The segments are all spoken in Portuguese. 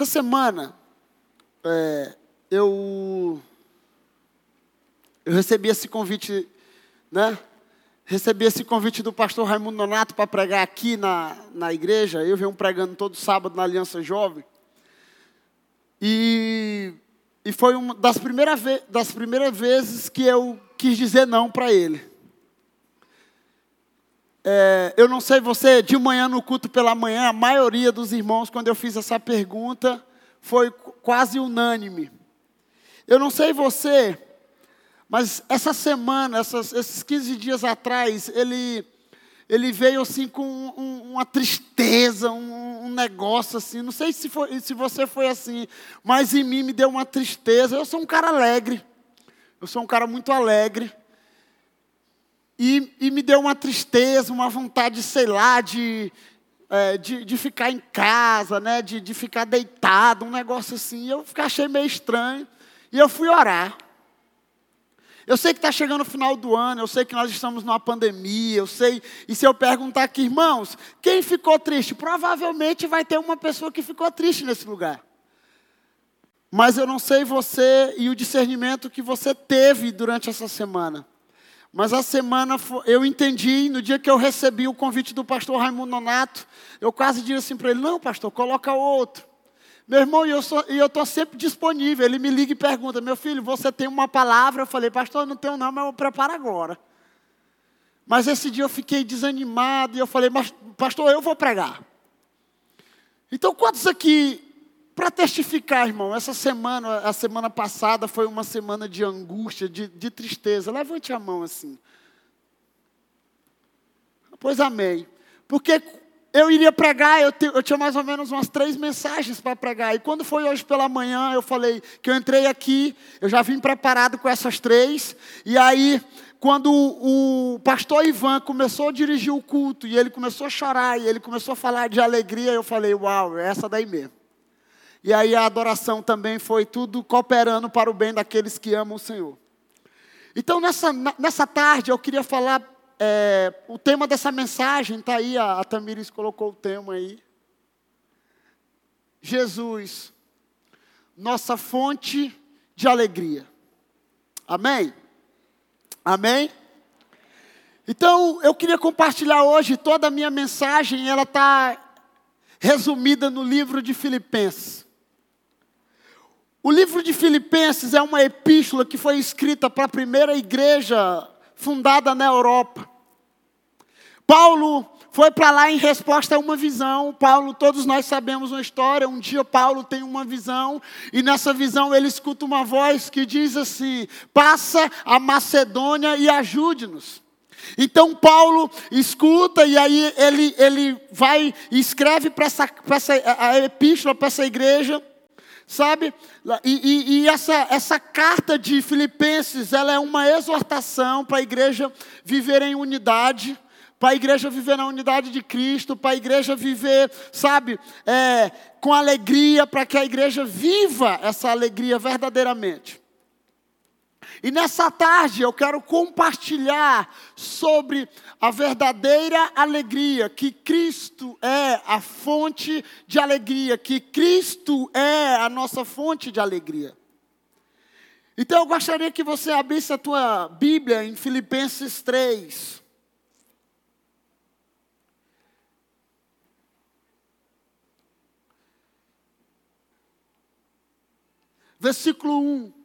Essa semana, é, eu, eu recebi esse convite, né? Recebi esse convite do pastor Raimundo Nonato para pregar aqui na, na igreja. Eu venho pregando todo sábado na Aliança Jovem. E, e foi uma das primeiras, das primeiras vezes que eu quis dizer não para ele. É, eu não sei você, de manhã no culto pela manhã, a maioria dos irmãos, quando eu fiz essa pergunta, foi quase unânime. Eu não sei você, mas essa semana, essas, esses 15 dias atrás, ele, ele veio assim com um, uma tristeza, um, um, negócio assim. Não sei se, foi, se você foi assim, mas em mim me deu uma tristeza. Eu sou um cara alegre. Eu sou um cara muito alegre. E, e me deu uma tristeza, uma vontade, sei lá, de, é, de, de, ficar em casa, né? de, de ficar deitado, um negócio assim. Eu achei meio estranho. E eu fui orar. Eu sei que está chegando o final do ano, eu sei que nós estamos numa pandemia, eu sei. E se eu perguntar aqui, irmãos, quem ficou triste? Provavelmente vai ter uma pessoa que ficou triste nesse lugar. Mas eu não sei você e o discernimento que você teve durante essa semana. Mas a semana eu entendi, no dia que eu recebi o convite do pastor Raimundo Nonato, eu quase disse assim para ele: não, pastor, coloca outro. Meu irmão, e eu estou sempre disponível. Ele me liga e pergunta: meu filho, você tem uma palavra? Eu falei, pastor, não tenho não, mas eu preparo agora. Mas esse dia eu fiquei desanimado e eu falei, pastor, eu vou pregar. Então, quantos aqui para testificar, irmão, essa semana, a semana passada foi uma semana de angústia, de, de tristeza. Levante a mão assim. Pois amém. Porque eu iria pregar, eu, te, eu, tinha mais ou menos umas três mensagens para pregar. E quando foi hoje pela manhã, eu falei que eu entrei aqui, eu já vim preparado com essas três. E aí, quando o, pastor Ivan começou a dirigir o culto, e ele começou a chorar, e ele começou a falar de alegria, eu falei, uau, é essa daí mesmo. E aí a adoração também foi tudo cooperando para o bem daqueles que amam o Senhor. Então, nessa, nessa tarde, eu queria falar. É, o tema dessa mensagem está aí, a, a Tamiris colocou o tema aí. Jesus, nossa fonte de alegria. Amém? Amém? Então, eu queria compartilhar hoje toda a minha mensagem, ela está resumida no livro de Filipenses. O livro de Filipenses é uma epístola que foi escrita para a primeira igreja fundada na Europa. Paulo foi para lá em resposta a uma visão. Paulo, todos nós sabemos uma história. Um dia Paulo tem uma visão e nessa visão ele escuta uma voz que diz assim: "Passa a Macedônia e ajude-nos". Então Paulo escuta e aí ele, ele vai e escreve para essa, essa a, epístola para essa igreja sabe? E, e, e, essa, essa carta de Filipenses, ela é uma exortação para a igreja viver em unidade, para a igreja viver na unidade de Cristo, para a igreja viver, sabe, é, com alegria, para que a igreja viva essa alegria verdadeiramente. E nessa tarde eu quero compartilhar sobre a verdadeira alegria, que Cristo é a fonte de alegria, que Cristo é a nossa fonte de alegria. Então eu gostaria que você abrisse a tua Bíblia em Filipenses 3. Versículo 1.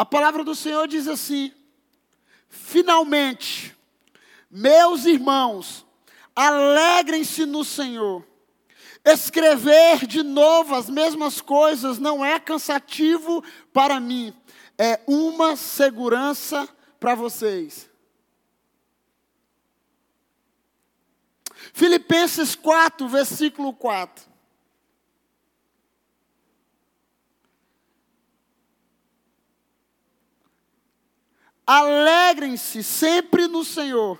A palavra do Senhor diz assim: finalmente, meus irmãos, alegrem-se no Senhor. Escrever de novo as mesmas coisas não é cansativo para mim, é uma segurança para vocês. Filipenses 4, versículo 4. Alegrem-se sempre no Senhor.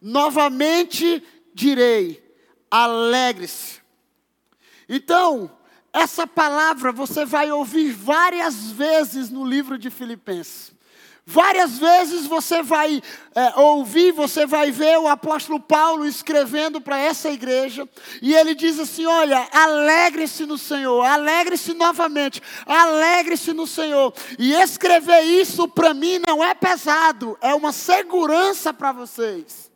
Novamente direi: alegre-se. Então, essa palavra você vai ouvir várias vezes no livro de Filipenses. Várias vezes você vai é, ouvir, você vai ver o apóstolo Paulo escrevendo para essa igreja, e ele diz assim: Olha, alegre-se no Senhor, alegre-se novamente, alegre-se no Senhor. E escrever isso para mim não é pesado, é uma segurança para vocês.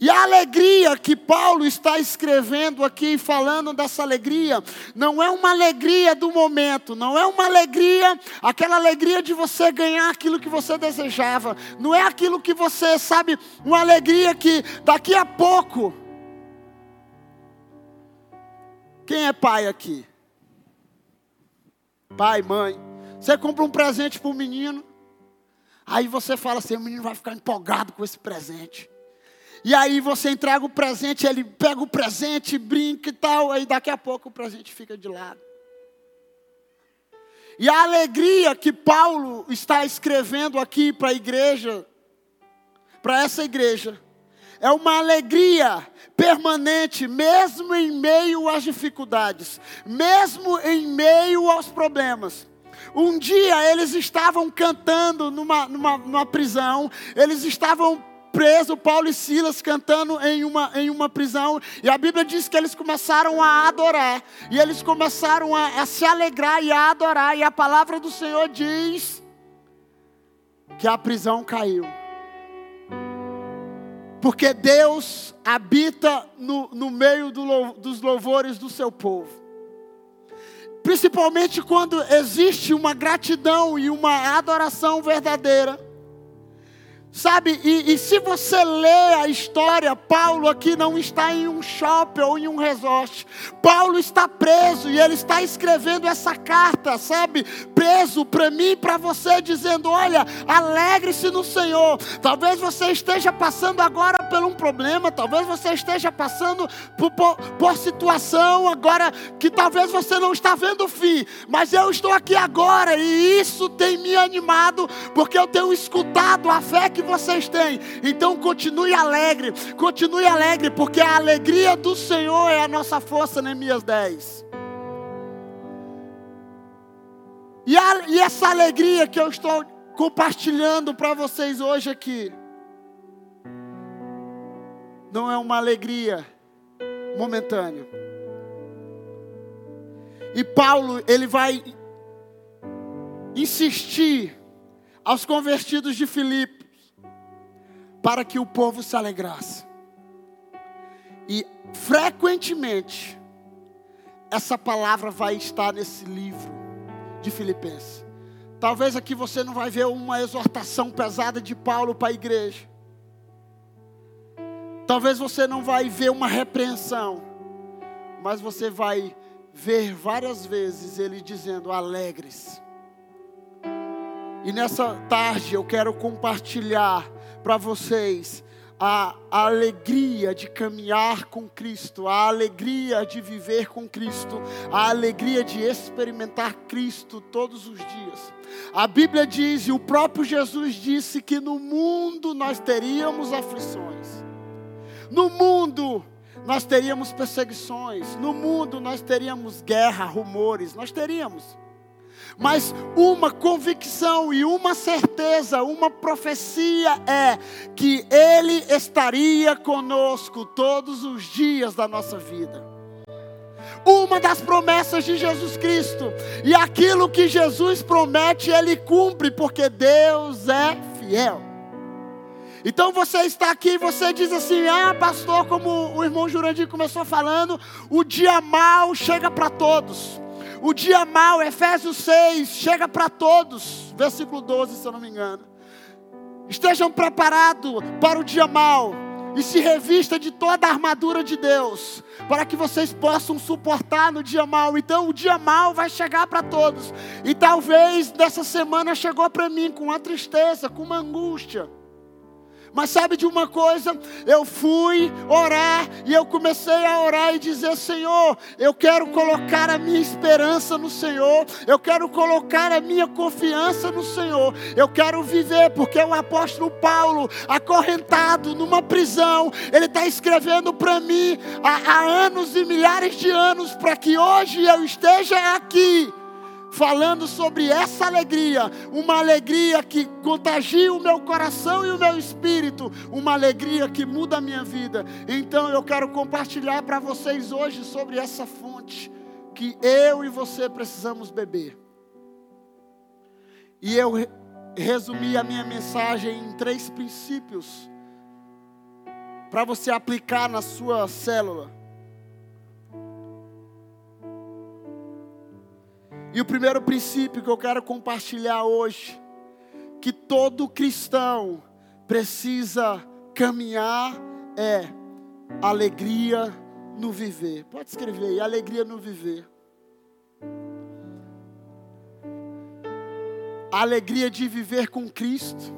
E a alegria que Paulo está escrevendo aqui, falando dessa alegria, não é uma alegria do momento, não é uma alegria, aquela alegria de você ganhar aquilo que você desejava, não é aquilo que você, sabe, uma alegria que daqui a pouco. Quem é pai aqui? Pai, mãe. Você compra um presente para o menino, aí você fala assim: o menino vai ficar empolgado com esse presente. E aí você entrega o presente, ele pega o presente, brinca e tal, aí daqui a pouco o presente fica de lado. E a alegria que Paulo está escrevendo aqui para a igreja, para essa igreja, é uma alegria permanente, mesmo em meio às dificuldades, mesmo em meio aos problemas. Um dia eles estavam cantando numa, numa, numa prisão, eles estavam preso, Paulo e Silas cantando em uma, em uma prisão, e a Bíblia diz que eles começaram a adorar, e eles começaram a, a se alegrar e a adorar, e a palavra do Senhor diz que a prisão caiu. Porque Deus habita no, no meio do, dos louvores do seu povo. Principalmente quando existe uma gratidão e uma adoração verdadeira. Sabe, e, e, se você lê a história, Paulo aqui não está em um shopping ou em um resort. Paulo está preso e ele está escrevendo essa carta, sabe? Preso para mim e para você, dizendo: Olha, alegre-se no Senhor. Talvez você esteja passando agora por um problema, talvez você esteja passando por, por, por situação agora que talvez você não está vendo o fim, mas eu estou aqui agora e isso tem me animado, porque eu tenho escutado a fé que vocês têm. Então continue alegre, continue alegre, porque a alegria do Senhor é a nossa força, Neemias 10. E, a, e essa alegria que eu estou compartilhando para vocês hoje aqui, não é uma alegria momentânea. E Paulo, ele vai insistir aos convertidos de Filipe para que o povo se alegrasse. E frequentemente, essa palavra vai estar nesse livro de Filipenses. Talvez aqui você não vai ver uma exortação pesada de Paulo para a igreja. Talvez você não vai ver uma repreensão, mas você vai ver várias vezes ele dizendo: alegres. E nessa tarde eu quero compartilhar para vocês a, alegria de caminhar com Cristo, a alegria de viver com Cristo, a alegria de experimentar Cristo todos os dias. A Bíblia diz, e o próprio Jesus disse, que no mundo nós teríamos aflições, no mundo nós teríamos perseguições, no mundo nós teríamos guerra, rumores, nós teríamos mas uma convicção e uma certeza, uma profecia é que Ele estaria conosco todos os dias da nossa vida. Uma das promessas de Jesus Cristo, e aquilo que Jesus promete, Ele cumpre, porque Deus é fiel. Então você está aqui e você diz assim: Ah, pastor, como o irmão Jurandir começou falando, o dia mal chega para todos. O dia mal, Efésios 6, chega para todos. Versículo 12, se eu não me engano. Estejam preparados para o dia mal e se revista de toda a armadura de Deus, para que vocês possam suportar no dia mal. Então, o dia mal vai chegar para todos. E talvez nessa semana chegou para mim com uma tristeza, com uma angústia. Mas sabe de uma coisa? Eu fui orar e eu comecei a orar e dizer: Senhor, eu quero colocar a minha esperança no Senhor, eu quero colocar a minha confiança no Senhor, eu quero viver, porque o apóstolo Paulo, acorrentado numa prisão, ele está escrevendo para mim há, há anos e milhares de anos, para que hoje eu esteja aqui falando sobre essa alegria, uma alegria que contagia o meu coração e o meu espírito, uma alegria que muda a minha vida. Então eu quero compartilhar para vocês hoje sobre essa fonte que eu e você precisamos beber. E eu resumi a minha mensagem em três princípios para você aplicar na sua célula. E o primeiro princípio que eu quero compartilhar hoje, que todo cristão precisa caminhar é alegria no viver. Pode escrever aí, alegria no viver. A alegria de viver com Cristo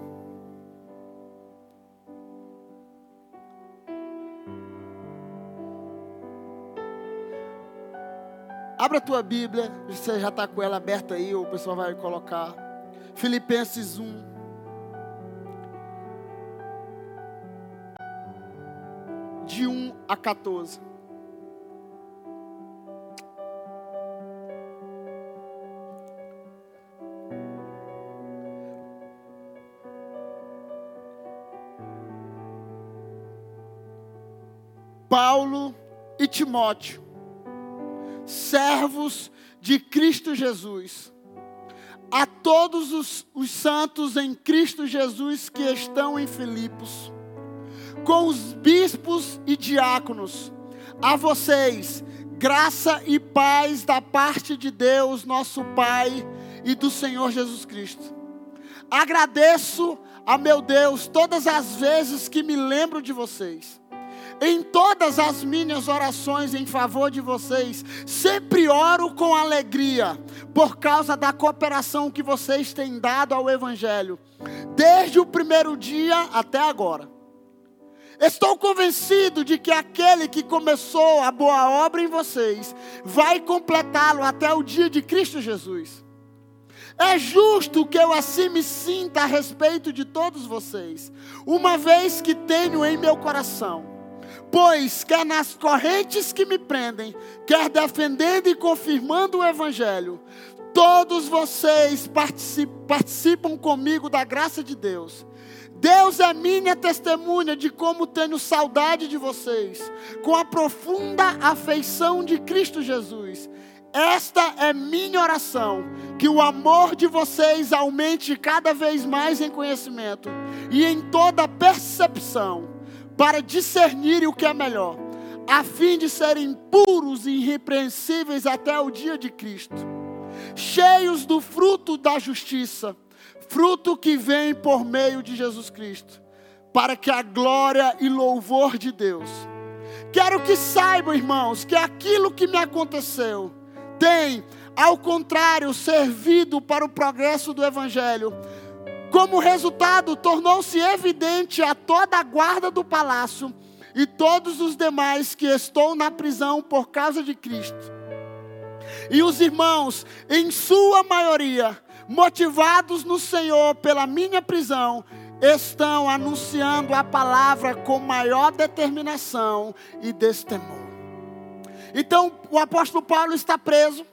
Abra a tua Bíblia, você já está com ela aberta aí, ou o pessoal vai colocar. Filipenses 1. De 1 a 14. Paulo e Timóteo servos de Cristo Jesus, a todos os, os, santos em Cristo Jesus que estão em Filipos, com os bispos e diáconos, a vocês, graça e paz da parte de Deus, nosso Pai, e do Senhor Jesus Cristo. Agradeço a meu Deus todas as vezes que me lembro de vocês em todas as minhas orações em favor de vocês, sempre oro com alegria, por causa da cooperação que vocês têm dado ao Evangelho, desde o primeiro dia até agora. Estou convencido de que aquele que começou a boa obra em vocês vai completá-lo até o dia de Cristo Jesus. É justo que eu assim me sinta a respeito de todos vocês, uma vez que tenho em meu coração Pois, quer nas correntes que me prendem, quer defendendo e confirmando o Evangelho, todos vocês participam comigo da graça de Deus. Deus é minha testemunha de como tenho saudade de vocês, com a profunda afeição de Cristo Jesus. Esta é minha oração, que o amor de vocês aumente cada vez mais em conhecimento e em toda percepção para discernirem o que é melhor, a fim de serem puros e irrepreensíveis até o dia de Cristo, cheios do fruto da justiça, fruto que vem por meio de Jesus Cristo, para que a glória e louvor de Deus. Quero que saibam, irmãos, que aquilo que me aconteceu tem, ao contrário, servido para o progresso do Evangelho como resultado, tornou-se evidente a toda a guarda do palácio e todos os demais que estou na prisão por causa de Cristo. E os irmãos, em sua maioria, motivados no Senhor pela minha prisão, estão anunciando a palavra com maior determinação e destemor. Então, o apóstolo Paulo está preso.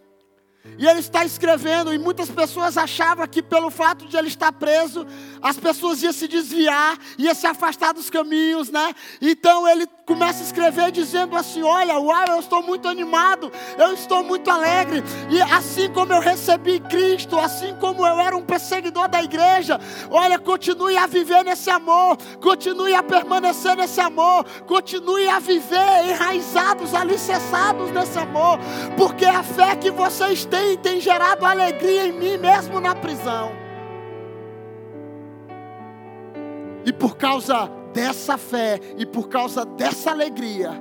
E ele está escrevendo, e muitas pessoas achavam que pelo fato de ele estar preso, as pessoas iam se desviar, iam se afastar dos caminhos, né? Então ele começa a escrever dizendo assim: Olha, uau, eu estou muito animado, eu estou muito alegre, e assim como eu recebi Cristo, assim como eu era um perseguidor da igreja, olha, continue a viver nesse amor, continue a permanecer nesse amor, continue a viver enraizados, alicerçados nesse amor, porque a fé que vocês têm tem, tem gerado alegria em mim, mesmo na prisão. E por causa dessa fé e por causa dessa alegria,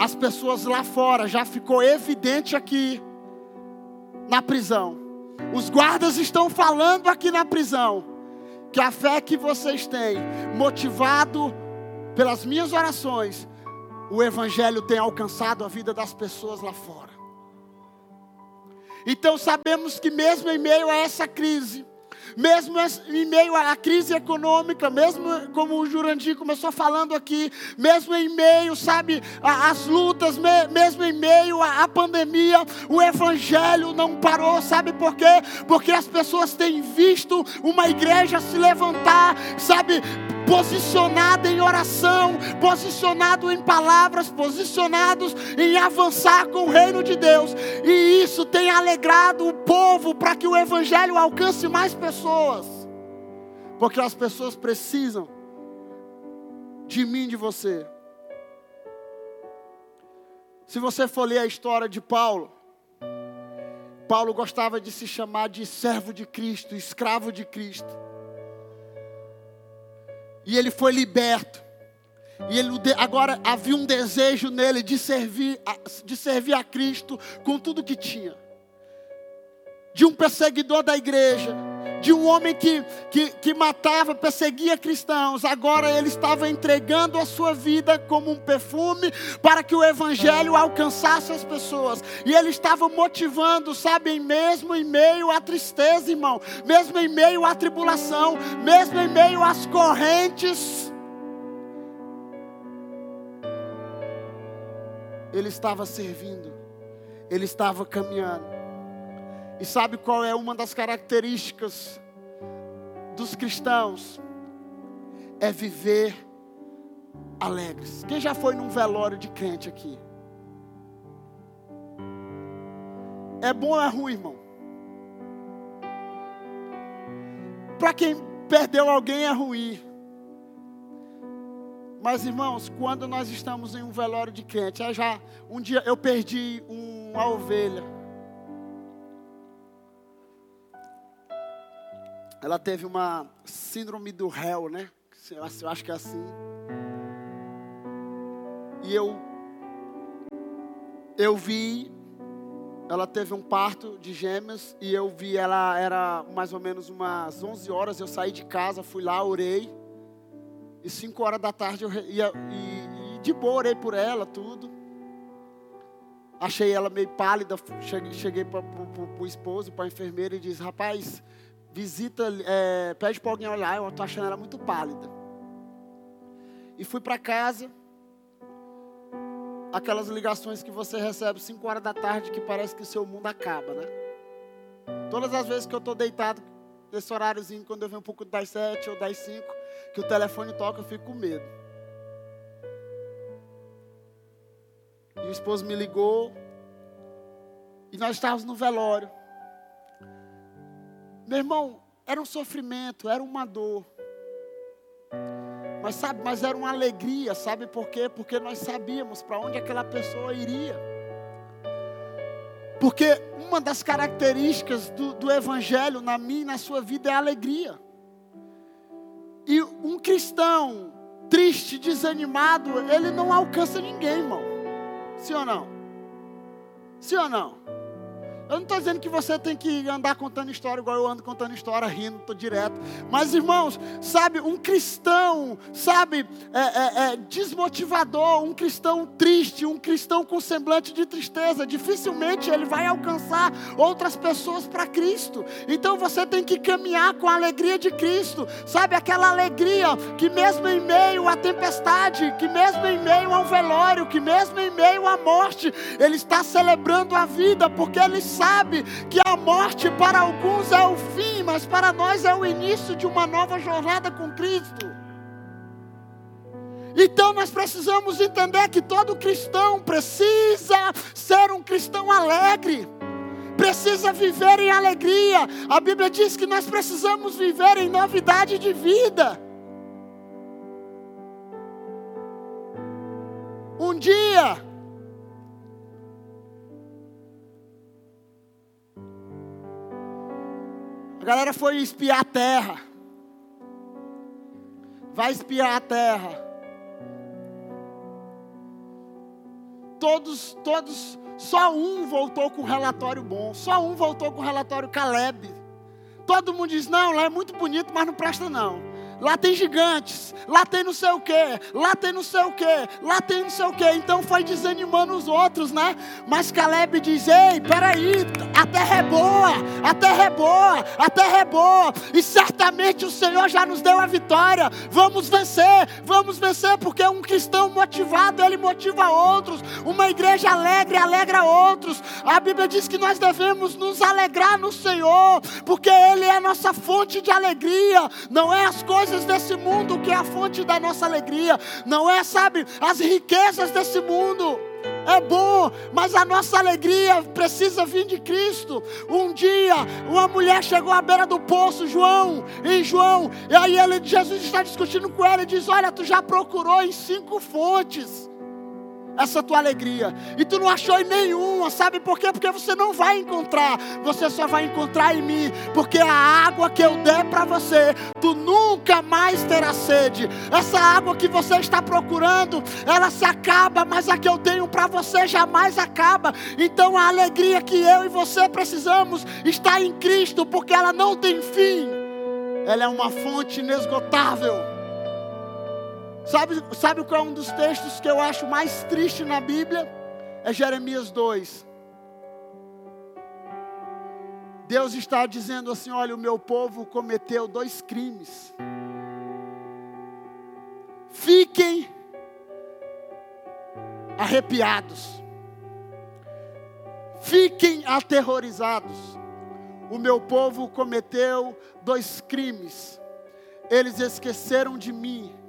as pessoas lá fora já ficou evidente aqui na prisão. Os guardas estão falando aqui na prisão que a fé que vocês têm, motivado pelas minhas orações, o Evangelho tem alcançado a vida das pessoas lá fora. Então sabemos que, mesmo em meio a essa crise, mesmo em meio à crise econômica, mesmo como o Jurandir começou falando aqui, mesmo em meio, sabe, às lutas, mesmo em meio à pandemia, o Evangelho não parou, sabe por quê? Porque as pessoas têm visto uma igreja se levantar, sabe, posicionada em oração, posicionado em palavras, posicionados em avançar com o reino de Deus. E isso tem alegrado o povo para que o evangelho alcance mais pessoas. Porque as pessoas precisam de mim, de você. Se você for ler a história de Paulo, Paulo gostava de se chamar de servo de Cristo, escravo de Cristo. E ele foi liberto. E ele agora havia um desejo nele de servir, de servir a Cristo com tudo que tinha. De um perseguidor da igreja, de um homem que, que, que matava, perseguia cristãos, agora ele estava entregando a sua vida como um perfume para que o evangelho alcançasse as pessoas. E ele estava motivando, sabe, mesmo em meio à tristeza, irmão, mesmo em meio à tribulação, mesmo em meio às correntes. Ele estava servindo, ele estava caminhando. E sabe qual é uma das características dos cristãos? É viver alegres. Quem já foi num velório de crente aqui? É bom ou é ruim, irmão? Para quem perdeu alguém é ruim. Mas irmãos, quando nós estamos em um velório de crente, já um dia eu perdi uma ovelha. Ela teve uma síndrome do réu, né? Eu acho que é assim. E eu eu vi ela teve um parto de gêmeos e eu vi ela era mais ou menos umas 11 horas, eu saí de casa, fui lá, orei. E 5 horas da tarde eu ia e, e de boa orei por ela, tudo. Achei ela meio pálida, cheguei, cheguei para o esposo, para a enfermeira e disse: "Rapaz, visita, é, pede para alguém olhar, eu estou achando ela muito pálida. E fui para casa, aquelas ligações que você recebe 5 horas da tarde que parece que o seu mundo acaba, né? Todas as vezes que eu estou deitado, nesse horáriozinho, quando eu venho um pouco das 7 ou das 5, que o telefone toca, eu fico com medo. E o esposo me ligou, e nós estávamos no velório. Meu irmão, era um sofrimento, era uma dor. Mas sabe, mas era uma alegria, sabe por quê? Porque nós sabíamos para onde aquela pessoa iria. Porque uma das características do, do Evangelho na minha e na sua vida é a alegria. E um cristão triste, desanimado, ele não alcança ninguém, irmão. Sim ou não? Sim ou não? Eu não estou dizendo que você tem que andar contando história igual eu ando contando história, rindo, estou direto. Mas, irmãos, sabe, um cristão, sabe, é, é, é, desmotivador, um cristão triste, um cristão com semblante de tristeza, dificilmente ele vai alcançar outras pessoas para Cristo. Então você tem que caminhar com a alegria de Cristo, sabe, aquela alegria que mesmo em meio à tempestade, que mesmo em meio ao velório, que mesmo em meio à morte, ele está celebrando a vida, porque ele sabe que a morte para alguns é o fim, mas para nós é o início de uma nova jornada com Cristo. Então nós precisamos entender que todo cristão precisa ser um cristão alegre, precisa viver em alegria. A Bíblia diz que nós precisamos viver em novidade de vida. Um dia, galera foi espiar a terra. Vai espiar a terra. Todos, todos, só um voltou com relatório bom. Só um voltou com relatório Caleb. Todo mundo diz: não, lá é muito bonito, mas não presta não lá tem gigantes, lá tem não sei o que, lá tem não sei o que, lá tem não sei o que. Então foi desanimando os outros, né? Mas Caleb diz: Ei, peraí, a terra é boa, a terra é boa, a terra é boa, e certamente o Senhor já nos deu a vitória. Vamos vencer, vamos vencer, porque um cristão motivado, ele motiva outros, uma igreja alegre alegra outros. A Bíblia diz que nós devemos nos alegrar no Senhor, porque Ele é a nossa fonte de alegria, não é as coisas coisas desse mundo que é a fonte da nossa alegria, não é, sabe, as riquezas desse mundo. É bom, mas a nossa alegria precisa vir de Cristo. Um dia, uma mulher chegou à beira do poço, João, em João, e aí ele, Jesus está discutindo com ela e diz: Olha, tu já procurou em cinco fontes essa tua alegria. E tu não achou em nenhuma, sabe por quê? Porque você não vai encontrar, você só vai encontrar em mim, porque a água que eu der para você, tu nunca mais terá sede. Essa água que você está procurando, ela se acaba, mas a que eu tenho para você jamais acaba. Então a alegria que eu e você precisamos está em Cristo, porque ela não tem fim. Ela é uma fonte inesgotável. Sabe, sabe qual é um dos textos que eu acho mais triste na Bíblia? É Jeremias 2. Deus está dizendo assim: olha, o meu povo cometeu dois crimes. Fiquem arrepiados, fiquem aterrorizados. O meu povo cometeu dois crimes. Eles esqueceram de mim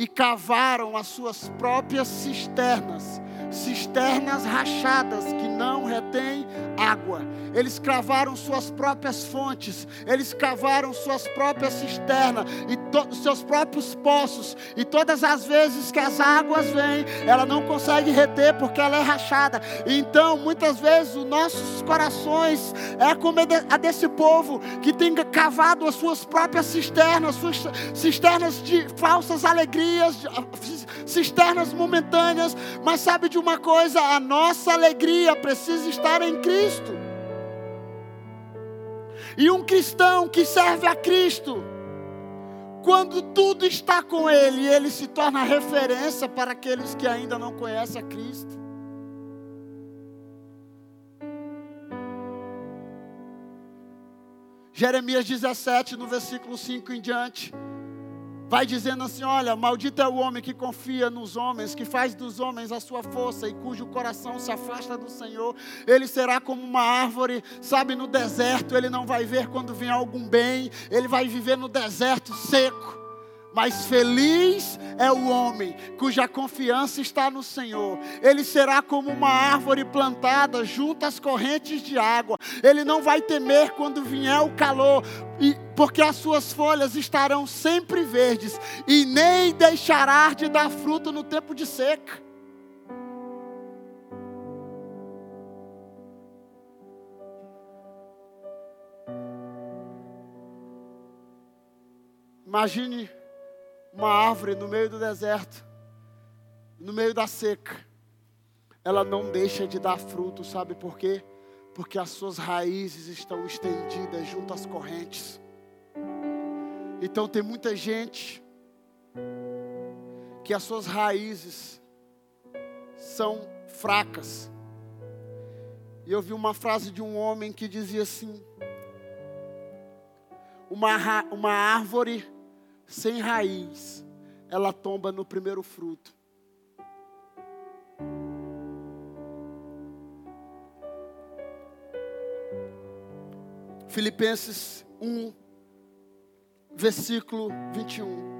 e cavaram as suas próprias cisternas, cisternas rachadas que não retêm água. Eles cavaram suas próprias fontes, eles cavaram suas próprias cisternas e seus próprios poços. E todas as vezes que as águas vêm, ela não consegue reter porque ela é rachada. Então, muitas vezes, os nossos corações é como a desse povo que tem cavado as suas próprias cisternas, suas cisternas de falsas alegrias, cisternas momentâneas. Mas sabe de uma coisa? A nossa alegria precisa estar em Cristo. E um cristão que serve a Cristo, quando tudo está com Ele, ele se torna referência para aqueles que ainda não conhecem a Cristo. Jeremias 17, no versículo 5 em diante vai dizendo assim: Olha, maldito é o homem que confia nos homens, que faz dos homens a sua força e cujo coração se afasta do Senhor. Ele será como uma árvore, sabe, no deserto, ele não vai ver quando vem algum bem, ele vai viver no deserto seco. Mas feliz é o homem cuja confiança está no Senhor. Ele será como uma árvore plantada junto às correntes de água. Ele não vai temer quando vier o calor, porque as suas folhas estarão sempre verdes e nem deixará de dar fruto no tempo de seca. Imagine uma árvore no meio do deserto, no meio da seca, ela não deixa de dar fruto, sabe por quê? Porque as suas raízes estão estendidas junto às correntes. Então tem muita gente que as suas raízes são fracas. E eu vi uma frase de um homem que dizia assim: uma, uma árvore sem raiz, ela tomba no primeiro fruto. Filipenses 1, versículo 21.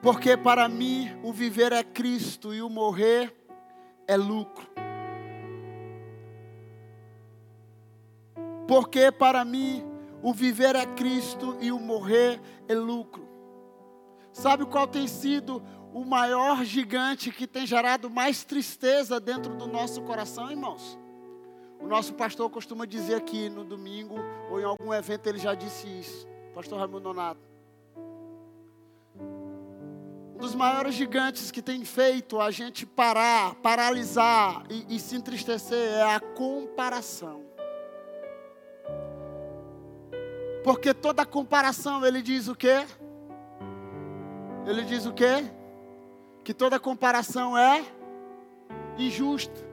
Porque para mim o viver é Cristo e o morrer é lucro. Porque para mim o viver é Cristo e o morrer é lucro. Sabe qual tem sido o maior gigante que tem gerado mais tristeza dentro do nosso coração, irmãos? O nosso pastor costuma dizer aqui no domingo, ou em algum evento, ele já disse isso. Pastor Raimundo Nonato. Um dos maiores gigantes que tem feito a gente parar, paralisar e, e se entristecer é a comparação. Porque toda comparação, ele diz o quê? Ele diz o quê? Que toda comparação é injusta.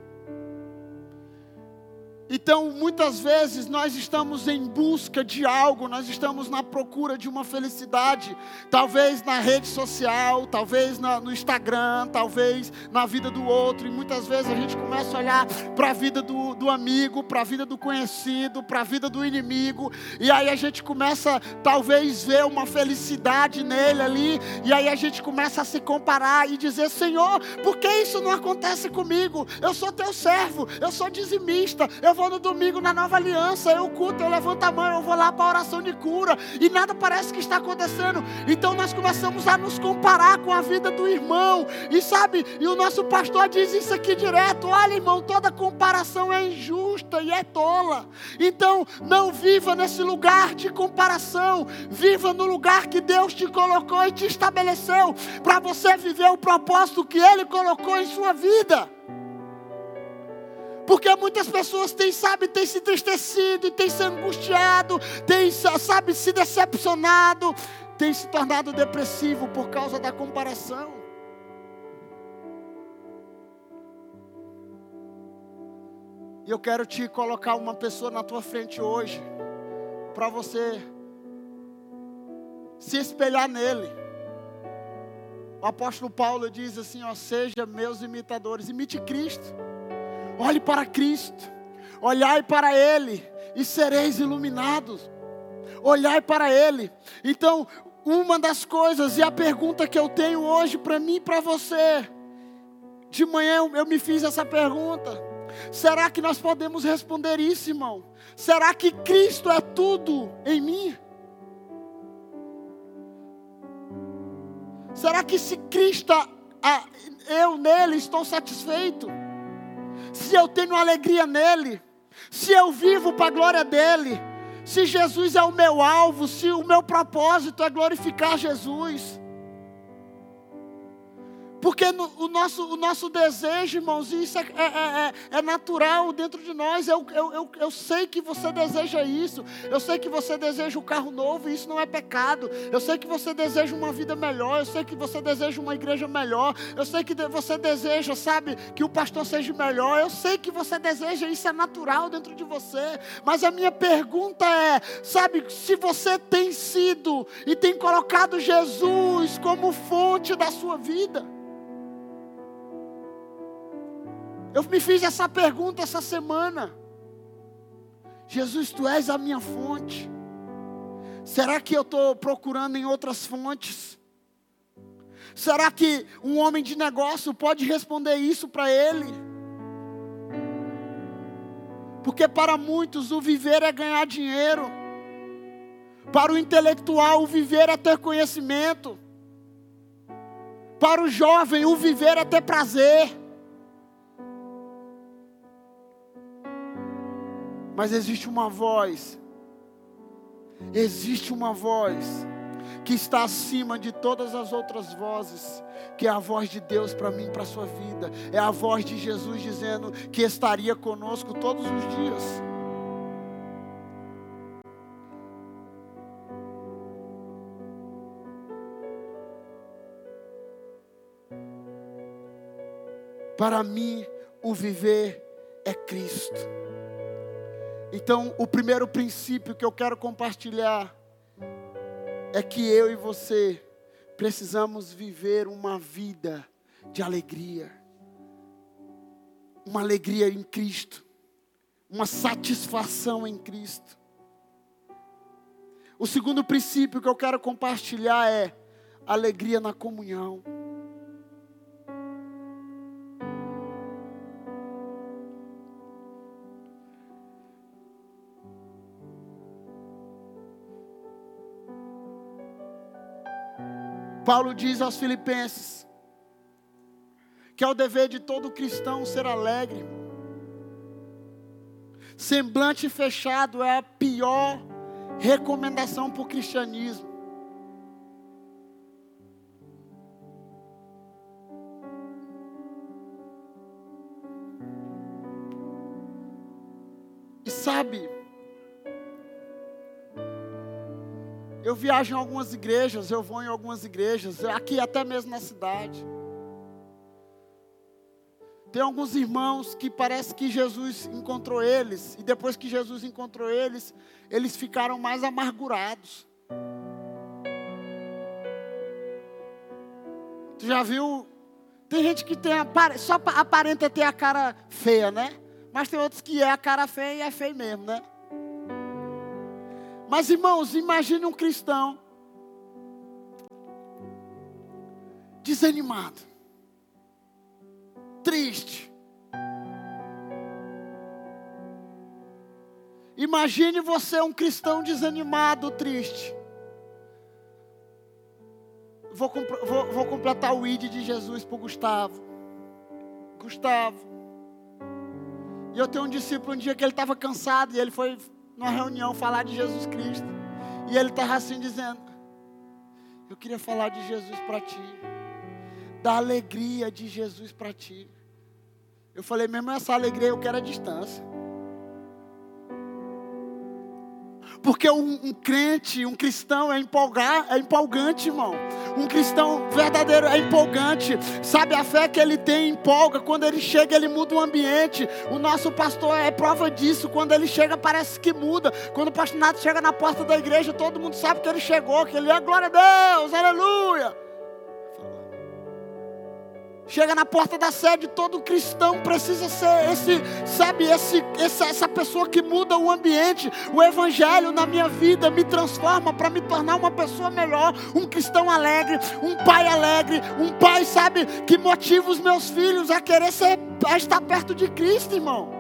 Então, muitas vezes nós estamos em busca de algo, nós estamos na procura de uma felicidade, talvez na rede social, talvez na, no Instagram, talvez na vida do outro, e muitas vezes a gente começa a olhar para a vida do, do amigo, para a vida do conhecido, para a vida do inimigo, e aí a gente começa, talvez, ver uma felicidade nele ali, e aí a gente começa a se comparar e dizer: Senhor, por que isso não acontece comigo? Eu sou teu servo, eu sou dizimista, eu vou no domingo na nova aliança, eu culto, eu levanto a mão, eu vou lá para a oração de cura, e nada parece que está acontecendo. Então nós começamos a nos comparar com a vida do irmão, e sabe, e o nosso pastor diz isso aqui direto: olha, irmão, toda comparação é injusta e é tola. Então não viva nesse lugar de comparação, viva no lugar que Deus te colocou e te estabeleceu, para você viver o propósito que Ele colocou em sua vida. Porque muitas pessoas têm, sabe, têm se entristecido, têm se angustiado, têm, sabe, se decepcionado, têm se tornado depressivo por causa da comparação. E eu quero te colocar uma pessoa na tua frente hoje, para você se espelhar nele. O apóstolo Paulo diz assim: ó, seja meus imitadores, imite Cristo. Olhe para Cristo, olhai para Ele e sereis iluminados. Olhai para Ele. Então, uma das coisas e a pergunta que eu tenho hoje para mim e para você, de manhã eu me fiz essa pergunta. Será que nós podemos responder isso, irmão? Será que Cristo é tudo em mim? Será que se Cristo, eu nele estou satisfeito? Se eu tenho alegria nele, se eu vivo para a glória dele, se Jesus é o meu alvo, se o meu propósito é glorificar Jesus. Porque no, o, nosso, o nosso desejo, irmãos, isso é, é, é, é, natural dentro de nós. Eu, eu, eu, eu sei que você deseja isso. Eu sei que você deseja um carro novo, e isso não é pecado. Eu sei que você deseja uma vida melhor. Eu sei que você deseja uma igreja melhor. Eu sei que você deseja, sabe, que o pastor seja melhor. Eu sei que você deseja, isso é natural dentro de você. Mas a minha pergunta é: sabe, se você tem sido e tem colocado Jesus como fonte da sua vida? Eu me fiz essa pergunta essa semana. Jesus, tu és a minha fonte. Será que eu estou procurando em outras fontes? Será que um homem de negócio pode responder isso para ele? Porque para muitos o viver é ganhar dinheiro. Para o intelectual, o viver é ter conhecimento. Para o jovem, o viver é ter prazer. Mas existe uma voz, existe uma voz que está acima de todas as outras vozes, que é a voz de Deus para mim, para a sua vida, é a voz de Jesus dizendo que estaria conosco todos os dias. Para mim, o viver é Cristo. Então, o primeiro princípio que eu quero compartilhar é que eu e você precisamos viver uma vida de alegria. Uma alegria em Cristo. Uma satisfação em Cristo. O segundo princípio que eu quero compartilhar é alegria na comunhão. Paulo diz aos Filipenses que é o dever de todo cristão ser alegre. Semblante fechado é a pior recomendação para o cristianismo. E sabe, eu viajo em algumas igrejas, eu vou em algumas igrejas, aqui até mesmo na cidade. Tem alguns irmãos que parece que Jesus encontrou eles, e depois que Jesus encontrou eles, eles ficaram mais amargurados. Tu já viu? Tem gente que tem só aparenta ter a cara feia, né? Mas tem outros que é a cara feia e é feio mesmo, né? Mas irmãos, imagine um cristão desanimado triste. Imagine você um cristão desanimado, triste. Vou, vou, vou completar o ID de Jesus para Gustavo. Gustavo. E eu tenho um discípulo um dia que ele estava cansado e ele foi numa reunião falar de Jesus Cristo. E ele estava assim dizendo: Eu queria falar de Jesus para ti. Da alegria de Jesus para ti. Eu falei, mesmo essa alegria eu quero a distância. Porque um, um, crente, um cristão é, empolgar, é empolgante, irmão. Um cristão verdadeiro é empolgante. Sabe, a fé que ele tem empolga. Quando ele chega, ele muda o ambiente. O nosso pastor é prova disso. Quando ele chega, parece que muda. Quando o pastor Nato chega na porta da igreja, todo mundo sabe que ele chegou, que ele é glória a Deus, aleluia. Chega na porta da sede, todo cristão precisa ser esse, sabe, esse, essa, essa pessoa que muda o ambiente. O evangelho na minha vida me transforma para me tornar uma pessoa melhor, um cristão alegre, um pai alegre, um pai, sabe, que motiva os meus filhos a querer ser, a estar perto de Cristo, irmão.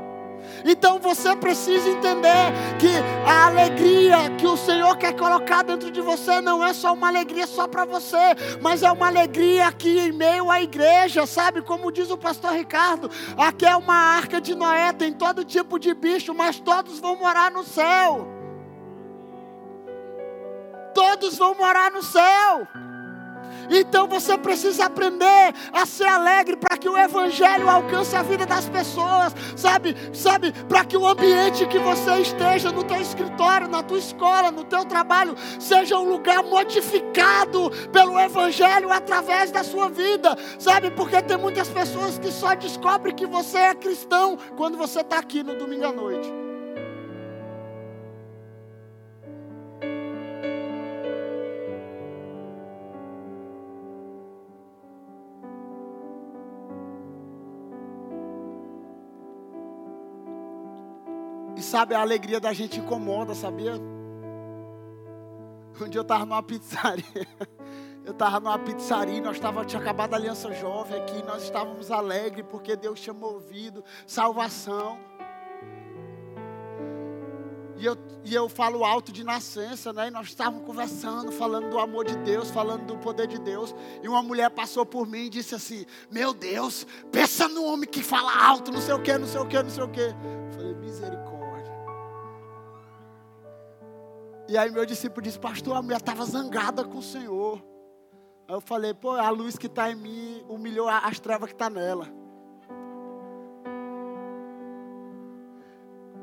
Então você precisa entender que a alegria que o Senhor quer colocar dentro de você não é só uma alegria só para você, mas é uma alegria aqui em meio à igreja, sabe? Como diz o pastor Ricardo, aqui é uma arca de Noé, tem todo tipo de bicho, mas todos vão morar no céu. Todos vão morar no céu. Então você precisa aprender a ser alegre para que o evangelho alcance a vida das pessoas, sabe? Sabe, para que o ambiente que você esteja no teu escritório, na tua escola, no teu trabalho, seja um lugar modificado pelo evangelho através da sua vida, sabe? Porque tem muitas pessoas que só descobrem que você é cristão quando você está aqui no domingo à noite. Sabe, a alegria da gente incomoda, sabia? Um dia eu estava numa pizzaria. Eu estava numa pizzaria, nós estávamos, tinha acabado a aliança jovem aqui, nós estávamos alegres porque Deus tinha movido salvação. E eu, e eu falo alto de nascença, né? E nós estávamos conversando, falando do amor de Deus, falando do poder de Deus. E uma mulher passou por mim e disse assim: Meu Deus, pensa no homem que fala alto, não sei o que, não sei o que, não sei o que. Eu falei, misericórdia. E aí meu discípulo disse, pastor, a mulher estava zangada com o Senhor. Aí eu falei, pô, a luz que está em mim humilhou as trevas que está nela.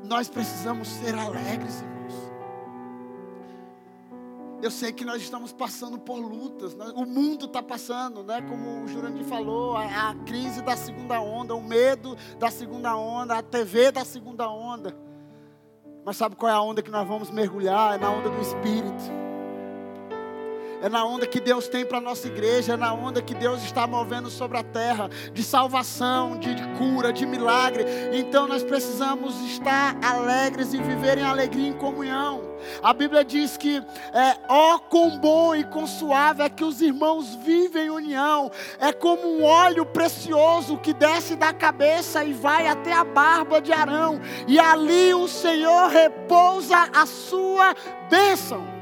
Nós precisamos ser alegres, irmãos. Eu sei que nós estamos passando por lutas, né? o mundo está passando, né? como o Jurandir falou, a, a crise da segunda onda, o medo da segunda onda, a TV da segunda onda. Mas sabe qual é a onda que nós vamos mergulhar? É na onda do Espírito. É na onda que Deus tem para a nossa igreja, é na onda que Deus está movendo sobre a terra, de salvação, de, de cura, de milagre. Então nós precisamos estar alegres e viver em alegria e em comunhão. A Bíblia diz que é, ó quão bom e quão suave é que os irmãos vivem em união. É como um óleo precioso que desce da cabeça e vai até a barba de Arão. E ali o Senhor repousa a sua bênção.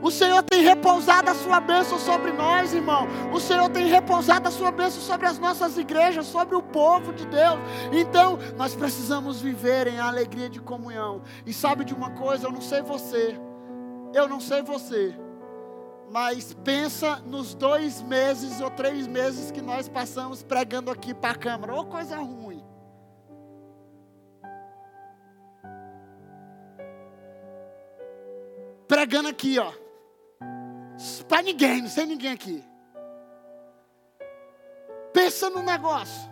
O Senhor tem repousado a sua bênção sobre nós, irmão. O Senhor tem repousado a sua bênção sobre as nossas igrejas, sobre o povo de Deus. Então, nós precisamos viver em alegria de comunhão. E sabe de uma coisa, eu não sei você. Eu não sei você. Mas pensa nos dois meses ou três meses que nós passamos pregando aqui para a Câmara. Ô coisa ruim. Pregando aqui, ó. Para ninguém, não sei ninguém aqui. Pensa no negócio.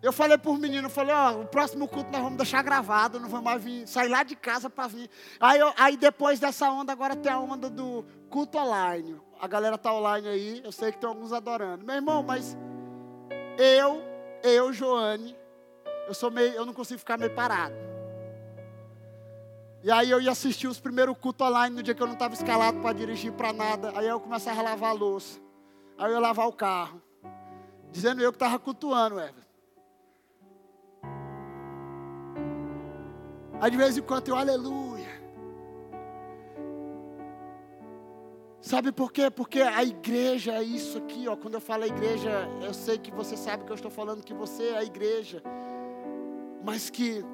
Eu falei para os meninos, falei, ó, o próximo culto nós vamos deixar gravado, não vamos mais vir, sair lá de casa para vir. Aí, eu, aí depois dessa onda, agora tem a onda do culto online. A galera tá online aí, eu sei que tem alguns adorando. Meu irmão, mas eu, eu, Joane, eu sou meio, eu não consigo ficar meio parado. E aí eu ia assistir os primeiros cultos online no dia que eu não estava escalado para dirigir para nada. Aí eu começava a lavar a louça. Aí eu ia lavar o carro. Dizendo eu que estava cultuando, Everton. Aí de vez em quando eu, aleluia. Sabe por quê? Porque a igreja é isso aqui, ó. Quando eu falo igreja, eu sei que você sabe que eu estou falando que você é a igreja. Mas que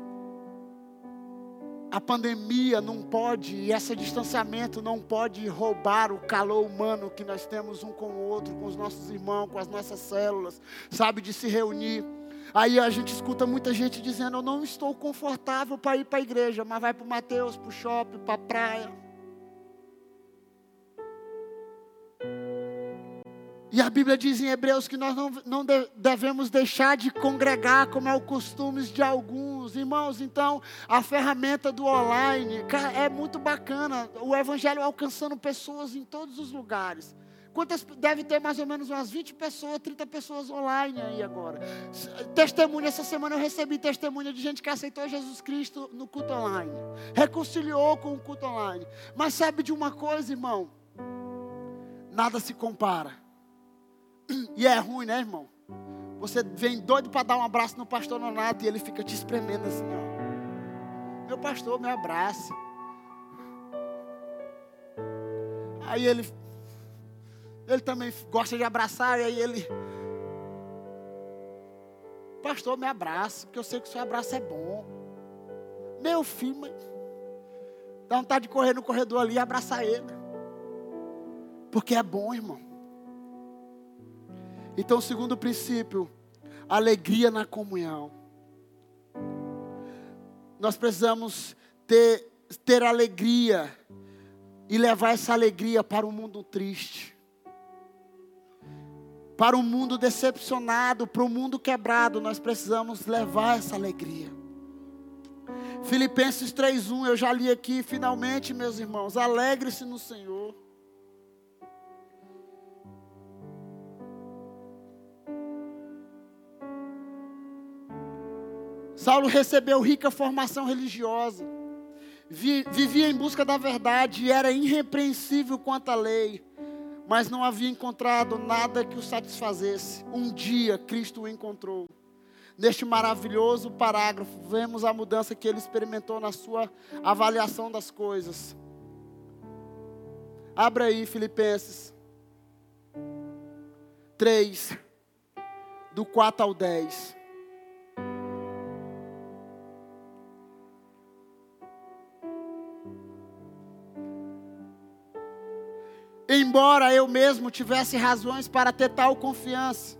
a pandemia não pode, e esse distanciamento não pode roubar o calor humano que nós temos um com o outro, com os nossos irmãos, com as nossas células, sabe, de se reunir. Aí a gente escuta muita gente dizendo: Eu não estou confortável para ir para a igreja, mas vai para o Mateus, para o shopping, para a praia. E a Bíblia diz em Hebreus que nós não, não devemos deixar de congregar, como é o costume de alguns. Irmãos, então, a ferramenta do online é muito bacana. O Evangelho alcançando pessoas em todos os lugares. Quantas deve ter mais ou menos umas 20 pessoas, 30 pessoas online aí agora. Testemunho, essa semana eu recebi testemunho de gente que aceitou Jesus Cristo no culto online. Reconciliou com o culto online. Mas sabe de uma coisa, irmão? Nada se compara. E é ruim, né, irmão? Você vem doido para dar um abraço no pastor Nonato e ele fica te espremendo assim, ó. Meu pastor, me abraça. Aí ele ele também gosta de abraçar, e aí ele. Pastor, me abraça, porque eu sei que o seu abraço é bom. Meu filho, mas... dá vontade de correr no corredor ali e abraçar ele. Porque é bom, irmão. Então, segundo princípio, alegria na comunhão. Nós precisamos ter, ter alegria e levar essa alegria para o mundo triste para o mundo decepcionado, para o mundo quebrado, nós precisamos levar essa alegria. Filipenses 3:1, eu já li aqui, finalmente, meus irmãos, alegre-se no Senhor. Saulo recebeu rica formação religiosa, vivia em busca da verdade e era irrepreensível quanto à lei mas não havia encontrado nada que o satisfazesse. Um dia Cristo o encontrou. Neste maravilhoso parágrafo, vemos a mudança que ele experimentou na sua avaliação das coisas. Abra aí Filipenses 3, do 4 ao 10. Embora eu mesmo tivesse razões para ter tal confiança.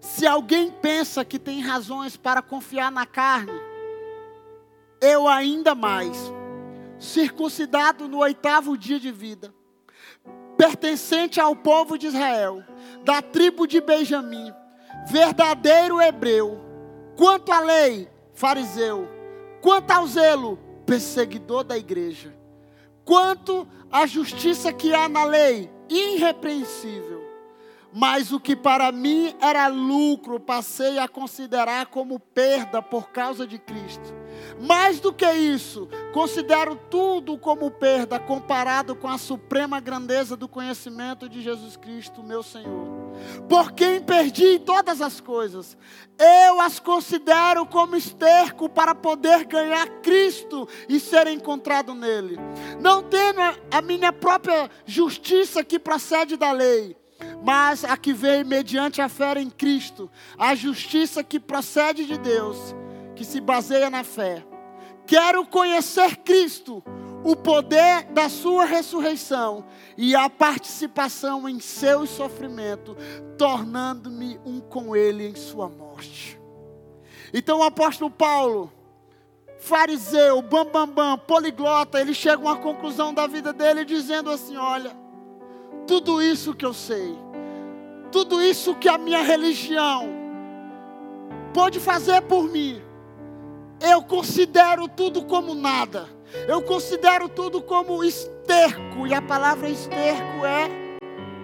Se alguém pensa que tem razões para confiar na carne, eu ainda mais, circuncidado no oitavo dia de vida, pertencente ao povo de Israel, da tribo de Benjamim, verdadeiro hebreu, quanto à lei, fariseu, quanto ao zelo, perseguidor da igreja quanto à justiça que há na lei, irrepreensível. Mas o que para mim era lucro, passei a considerar como perda por causa de Cristo. Mais do que isso, considero tudo como perda comparado com a suprema grandeza do conhecimento de Jesus Cristo, meu Senhor por quem perdi todas as coisas. Eu as considero como esterco para poder ganhar Cristo e ser encontrado nele. Não tendo a minha própria justiça que procede da lei, mas a que veio mediante a fé em Cristo, a justiça que procede de Deus, que se baseia na fé. Quero conhecer Cristo o poder da sua ressurreição e a participação em seu sofrimento, tornando-me um com ele em sua morte. Então o apóstolo Paulo, fariseu, bambambam, bam, bam, poliglota, ele chega a uma conclusão da vida dele dizendo assim: olha, tudo isso que eu sei, tudo isso que a minha religião pode fazer por mim, eu considero tudo como nada eu considero tudo como esterco. E a palavra esterco é.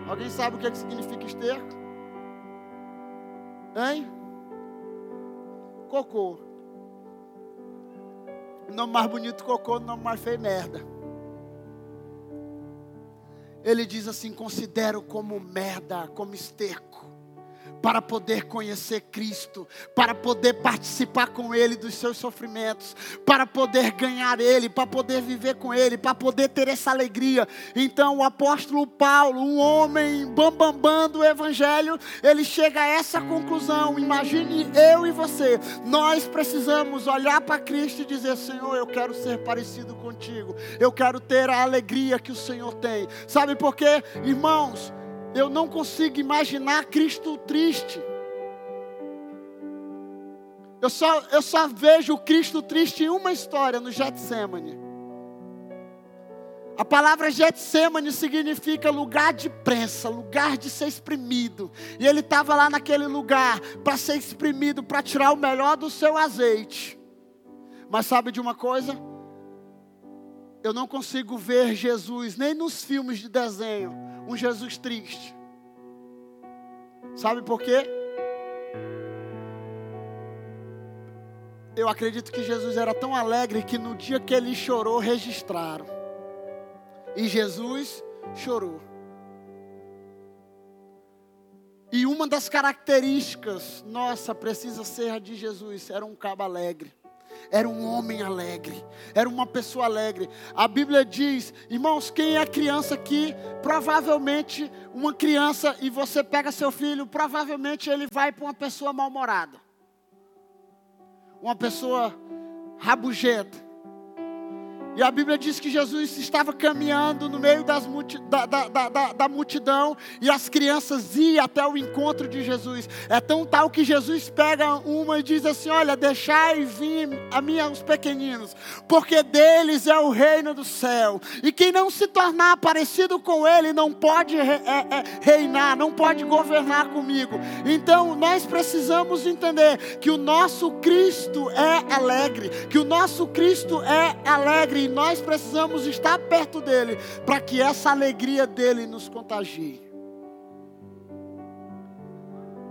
Alguém sabe o que, é que significa esterco? Hein? Cocô. O nome mais bonito cocô, o nome mais feio merda. Ele diz assim: considero como merda, como esterco para poder conhecer Cristo, para poder participar com Ele dos seus sofrimentos, para poder ganhar Ele, para poder viver com Ele, para poder ter essa alegria. Então, o apóstolo Paulo, um homem bambambam bam, Evangelho, ele chega a essa conclusão. Imagine eu e você, nós precisamos olhar para Cristo e dizer: Senhor, eu quero ser parecido contigo, eu quero ter a alegria que o Senhor tem. Sabe por quê, irmãos? Eu não consigo imaginar Cristo triste. Eu só, eu só vejo Cristo triste em uma história, no Getsemane. A palavra Getsemane significa lugar de prensa, lugar de ser exprimido. E ele estava lá naquele lugar para ser exprimido, para tirar o melhor do seu azeite. Mas sabe de uma coisa? Eu não consigo ver Jesus, nem nos filmes de desenho, um Jesus triste. Sabe por quê? Eu acredito que Jesus era tão alegre que no dia que ele chorou, registraram. E Jesus chorou. E uma das características nossa precisa ser a de Jesus, era um cabo alegre era um homem alegre, era uma pessoa alegre. A Bíblia diz, irmãos, quem é criança aqui, provavelmente uma criança e você pega seu filho, provavelmente ele vai para uma pessoa mal-humorada, uma pessoa rabugenta. E a Bíblia diz que Jesus estava caminhando no meio das multi, da, da, da, da, multidão e as crianças iam até o encontro de Jesus. É tão tal que Jesus pega uma e diz assim: Olha, deixai vir a mim os pequeninos, porque deles é o reino do céu. E quem não se tornar parecido com ele não pode re, é, é, reinar, não pode governar comigo. Então nós precisamos entender que o nosso Cristo é alegre, que o nosso Cristo é alegre nós precisamos estar perto dele para que essa alegria dele nos contagie.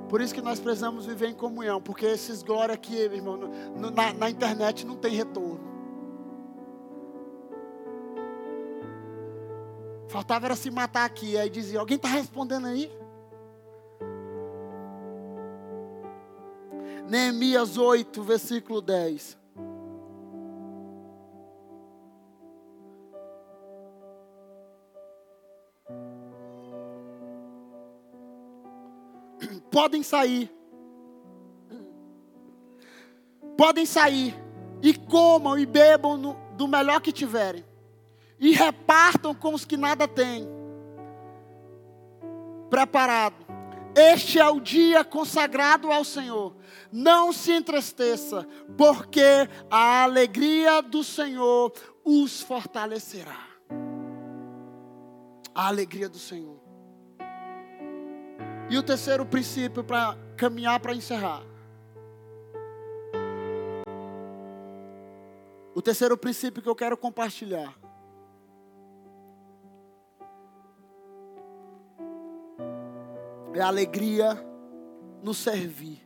Por isso que nós precisamos viver em comunhão, porque esses glória aqui, irmão, no, na, na internet não tem retorno. Faltava era se matar aqui. Aí dizia: Alguém está respondendo aí? Neemias 8, versículo 10. Podem sair. Podem sair e comam e bebam no, do melhor que tiverem. E repartam com os que nada têm. Preparado. Este é o dia consagrado ao Senhor. Não se entristeça, porque a alegria do Senhor os fortalecerá. A alegria do Senhor. E o terceiro princípio para caminhar para encerrar. O terceiro princípio que eu quero compartilhar. É a alegria no servir.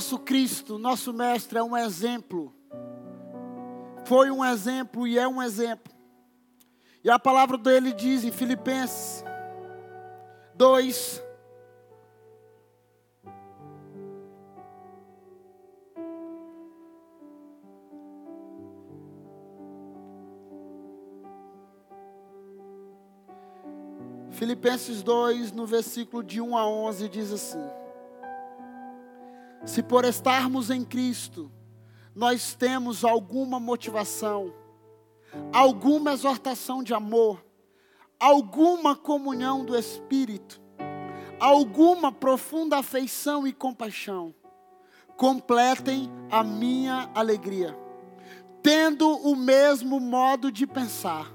Nosso Cristo, nosso Mestre, é um exemplo. Foi um exemplo e é um exemplo. E a palavra dele diz em Filipenses 2, Filipenses 2, no versículo de 1 a 11, diz assim: Se por estarmos em Cristo, nós temos alguma motivação, alguma exortação de amor, alguma comunhão do Espírito, alguma profunda afeição e compaixão, completem a minha alegria, tendo o mesmo modo de pensar,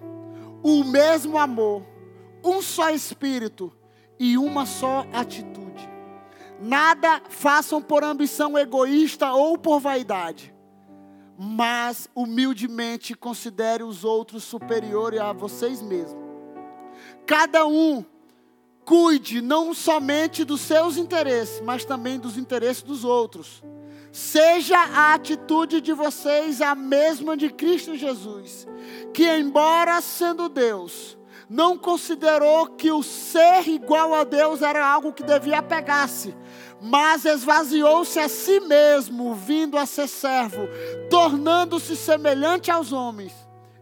o mesmo amor um só espírito e uma só atitude. Nada façam por ambição egoísta ou por vaidade, mas humildemente considere os outros superiores a vocês mesmos. Cada um cuide não somente dos seus interesses, mas também dos interesses dos outros. Seja a atitude de vocês a mesma de Cristo Jesus, que, embora sendo Deus, não considerou que o ser igual a Deus era algo que devia pegar-se, mas esvaziou-se a si mesmo, vindo a ser servo, tornando-se semelhante aos homens,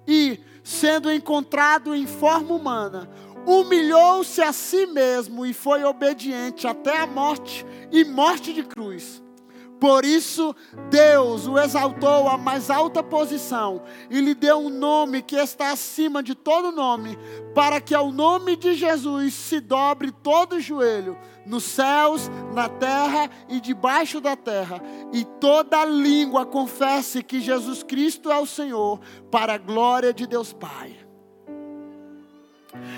e, sendo encontrado em forma humana, humilhou-se a si mesmo e foi obediente até a morte e morte de cruz. Por isso, Deus o exaltou à mais alta posição e lhe deu um nome que está acima de todo nome, para que ao nome de Jesus se dobre todo joelho, nos céus, na terra e debaixo da terra, e toda língua confesse que Jesus Cristo é o Senhor, para a glória de Deus Pai.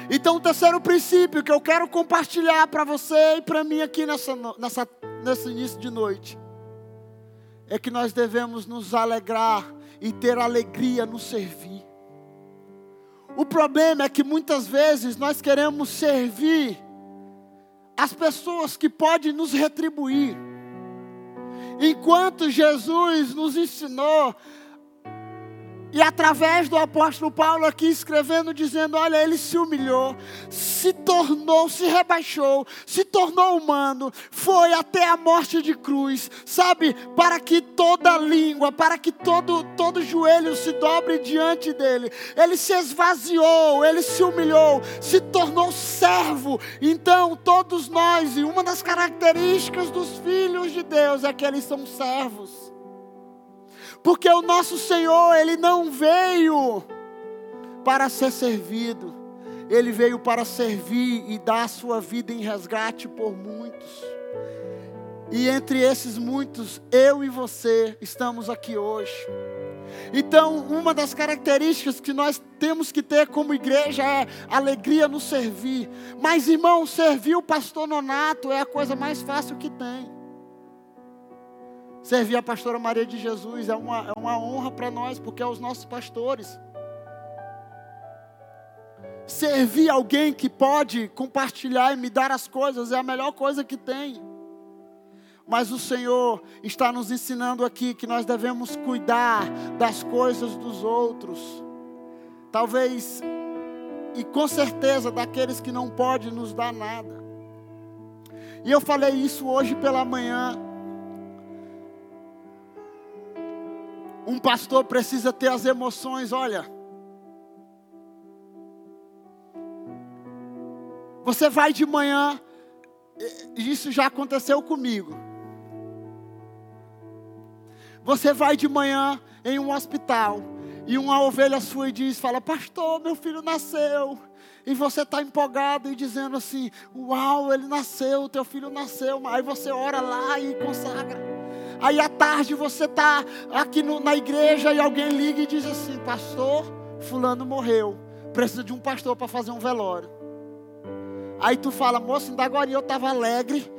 Então, o terceiro princípio que eu quero compartilhar para você e para mim aqui nessa, nessa, nesse início de noite é que nós devemos nos alegrar e ter alegria no servir. O problema é que muitas vezes nós queremos servir as pessoas que podem nos retribuir. Enquanto Jesus nos ensinou e através do apóstolo Paulo aqui escrevendo, dizendo: Olha, ele se humilhou, se tornou, se rebaixou, se tornou humano, foi até a morte de cruz, sabe? Para que toda língua, para que todo, todo joelho se dobre diante dele. Ele se esvaziou, ele se humilhou, se tornou servo. Então, todos nós, e uma das características dos filhos de Deus é que eles são servos. Porque o nosso Senhor, ele não veio para ser servido, ele veio para servir e dar a sua vida em resgate por muitos. E entre esses muitos, eu e você estamos aqui hoje. Então, uma das características que nós temos que ter como igreja é alegria no servir. Mas, irmão, servir o pastor Nonato é a coisa mais fácil que tem. Servir a pastora Maria de Jesus é uma, é uma honra para nós, porque é os nossos pastores. Servir alguém que pode compartilhar e me dar as coisas é a melhor coisa que tem. Mas o Senhor está nos ensinando aqui que nós devemos cuidar das coisas dos outros. Talvez, e com certeza, daqueles que não podem nos dar nada. E eu falei isso hoje pela manhã. Um pastor precisa ter as emoções, olha. Você vai de manhã, isso já aconteceu comigo. Você vai de manhã em um hospital e uma ovelha sua diz, fala, pastor, meu filho nasceu. E você está empolgado e dizendo assim, uau, ele nasceu, teu filho nasceu. Aí você ora lá e consagra. Aí à tarde você está aqui no, na igreja e alguém liga e diz assim: Pastor, Fulano morreu. Precisa de um pastor para fazer um velório. Aí tu fala, moço, ainda agora eu estava alegre.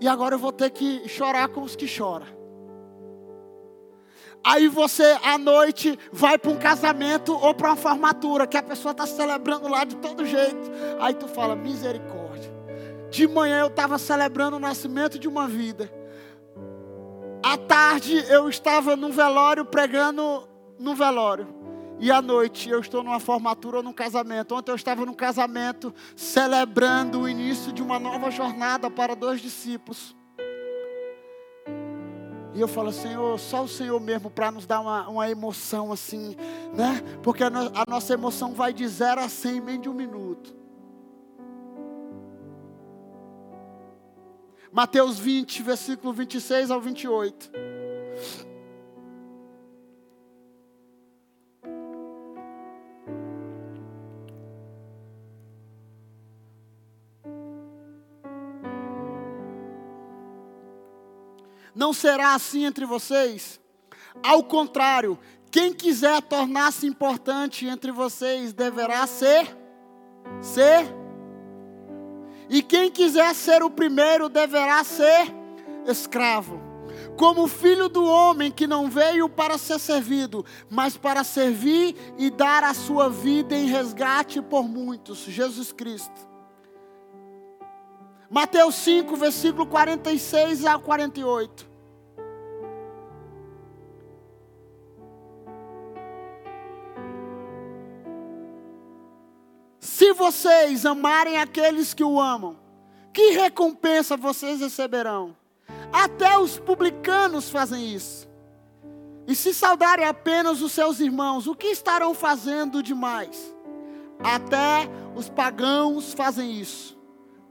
E agora eu vou ter que chorar com os que choram. Aí você à noite vai para um casamento ou para uma formatura que a pessoa está celebrando lá de todo jeito. Aí tu fala, misericórdia. De manhã eu estava celebrando o nascimento de uma vida. À tarde eu estava no velório pregando no velório. E à noite eu estou numa formatura ou num casamento. Ontem eu estava num casamento celebrando o início de uma nova jornada para dois discípulos. E eu falo, Senhor, só o Senhor mesmo para nos dar uma, uma emoção assim, né? Porque a, no, a nossa emoção vai de 0 a 100 em menos de um minuto. Mateus 20, versículo 26 ao 28. Não será assim entre vocês. Ao contrário, quem quiser tornar-se importante entre vocês deverá ser ser e quem quiser ser o primeiro deverá ser escravo. Como filho do homem que não veio para ser servido, mas para servir e dar a sua vida em resgate por muitos. Jesus Cristo. Mateus 5, versículo 46 a 48. Se vocês amarem aqueles que o amam, que recompensa vocês receberão? Até os publicanos fazem isso. E se saudarem apenas os seus irmãos, o que estarão fazendo demais? Até os pagãos fazem isso.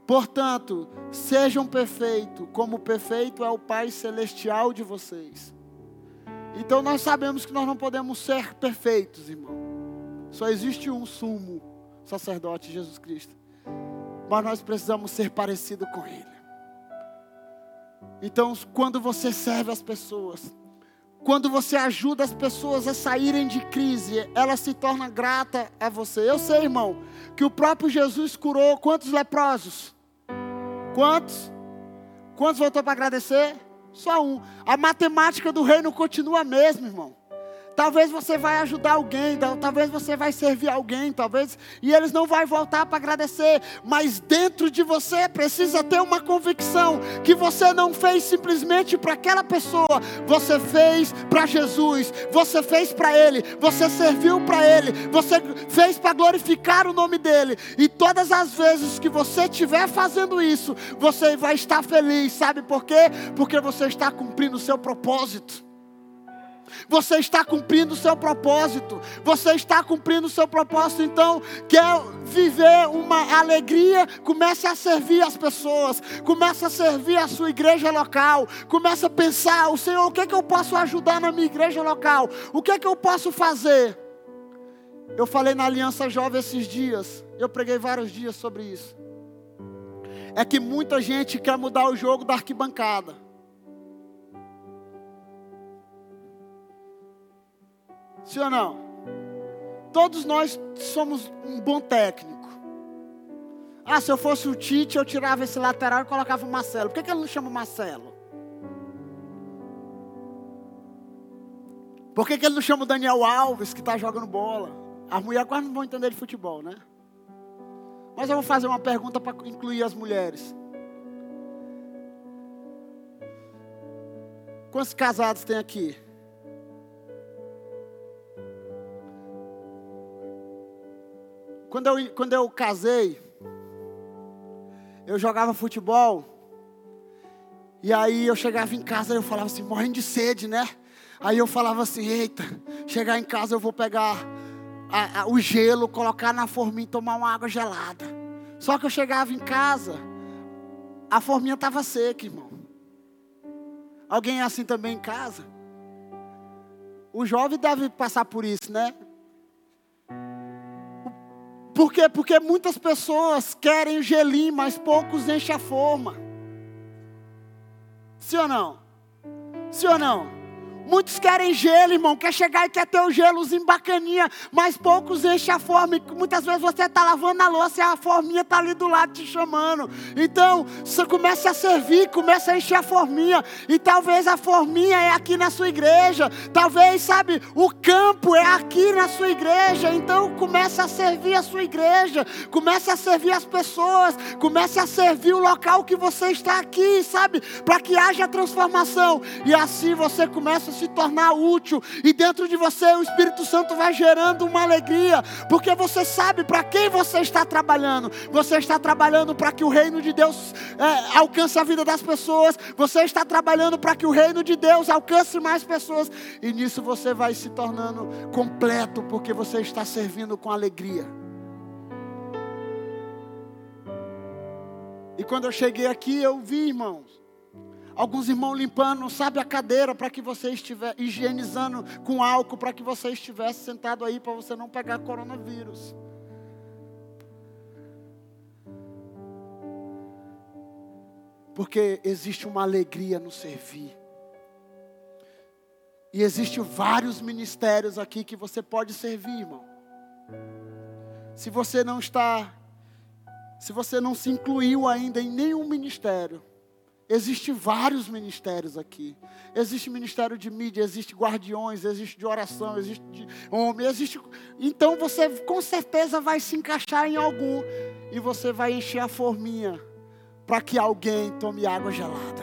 Portanto, sejam perfeitos, como perfeito é o Pai celestial de vocês. Então nós sabemos que nós não podemos ser perfeitos, irmão. Só existe um sumo sacerdote Jesus Cristo. Mas nós precisamos ser parecido com Ele. Então, quando você serve as pessoas, quando você ajuda as pessoas a saírem de crise, ela se torna grata a você. Eu sei, irmão, que o próprio Jesus curou quantos leprosos? Quantos? Quantos voltou para agradecer? Só um. A matemática do reino continua a mesma, irmão. Talvez você vai ajudar alguém, talvez você vai servir alguém, talvez e eles não vão voltar para agradecer, mas dentro de você precisa ter uma convicção que você não fez simplesmente para aquela pessoa, você fez para Jesus, você fez para ele, você serviu para ele, você fez para glorificar o nome dele. E todas as vezes que você estiver fazendo isso, você vai estar feliz, sabe por quê? Porque você está cumprindo o seu propósito. Você está cumprindo o seu propósito. Você está cumprindo o seu propósito. Então, quer viver uma alegria? Comece a servir as pessoas. Comece a servir a sua igreja local. Comece a pensar: o Senhor, o que é que eu posso ajudar na minha igreja local? O que é que eu posso fazer? Eu falei na Aliança Jovem esses dias. Eu preguei vários dias sobre isso. É que muita gente quer mudar o jogo da arquibancada. Sim ou não? Todos nós somos um bom técnico. Ah, se eu fosse o Tite, eu tirava esse lateral e colocava o Marcelo. Por que, que ele não chama o Marcelo? Por que, que ele não chama o Daniel Alves, que está jogando bola? As mulheres quase não vão entender de futebol, né? Mas eu vou fazer uma pergunta para incluir as mulheres. Quantos casados tem aqui? Quando eu, quando eu casei, eu jogava futebol. E aí eu chegava em casa e eu falava assim, morrendo de sede, né? Aí eu falava assim, eita, chegar em casa eu vou pegar a, a, o gelo, colocar na forminha e tomar uma água gelada. Só que eu chegava em casa, a forminha estava seca, irmão. Alguém é assim também em casa? O jovem deve passar por isso, né? Por quê? Porque muitas pessoas querem o gelinho, mas poucos enchem a forma. Sim ou não? Sim ou não? Muitos querem gelo, irmão, quer chegar e quer ter o gelozinho bacaninha, mas poucos enchem a fome. Muitas vezes você está lavando a louça e a forminha está ali do lado te chamando. Então, você começa a servir, começa a encher a forminha. E talvez a forminha é aqui na sua igreja. Talvez, sabe, o campo é aqui na sua igreja. Então, comece a servir a sua igreja. Comece a servir as pessoas. Comece a servir o local que você está aqui, sabe? Para que haja transformação. E assim você começa a se tornar útil. E dentro de você o Espírito Santo vai gerando uma alegria. Porque você sabe para quem você está trabalhando. Você está trabalhando para que o reino de Deus é, alcance a vida das pessoas. Você está trabalhando para que o reino de Deus alcance mais pessoas. E nisso você vai se tornando completo. Porque você está servindo com alegria. E quando eu cheguei aqui, eu vi, irmãos, alguns irmãos limpando, sabe, a cadeira para que você estivesse higienizando com álcool para que você estivesse sentado aí para você não pegar coronavírus. Porque existe uma alegria no servir. E existem vários ministérios aqui que você pode servir, irmão. Se você não está se você não se incluiu ainda em nenhum ministério, Existem vários ministérios aqui. Existe ministério de mídia, existe guardiões, existe de oração, existe de homem, existe. Então você com certeza vai se encaixar em algum e você vai encher a forminha para que alguém tome água gelada.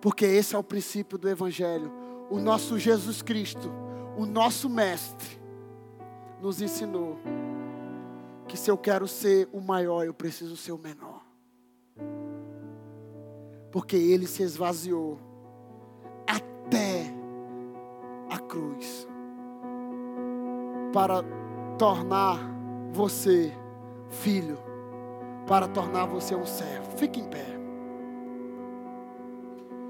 Porque esse é o princípio do evangelho. O nosso Jesus Cristo, o nosso mestre nos ensinou que se eu quero ser o maior, eu preciso ser o menor. Porque ele se esvaziou até a cruz para tornar você filho, para tornar você um servo. Fique em pé.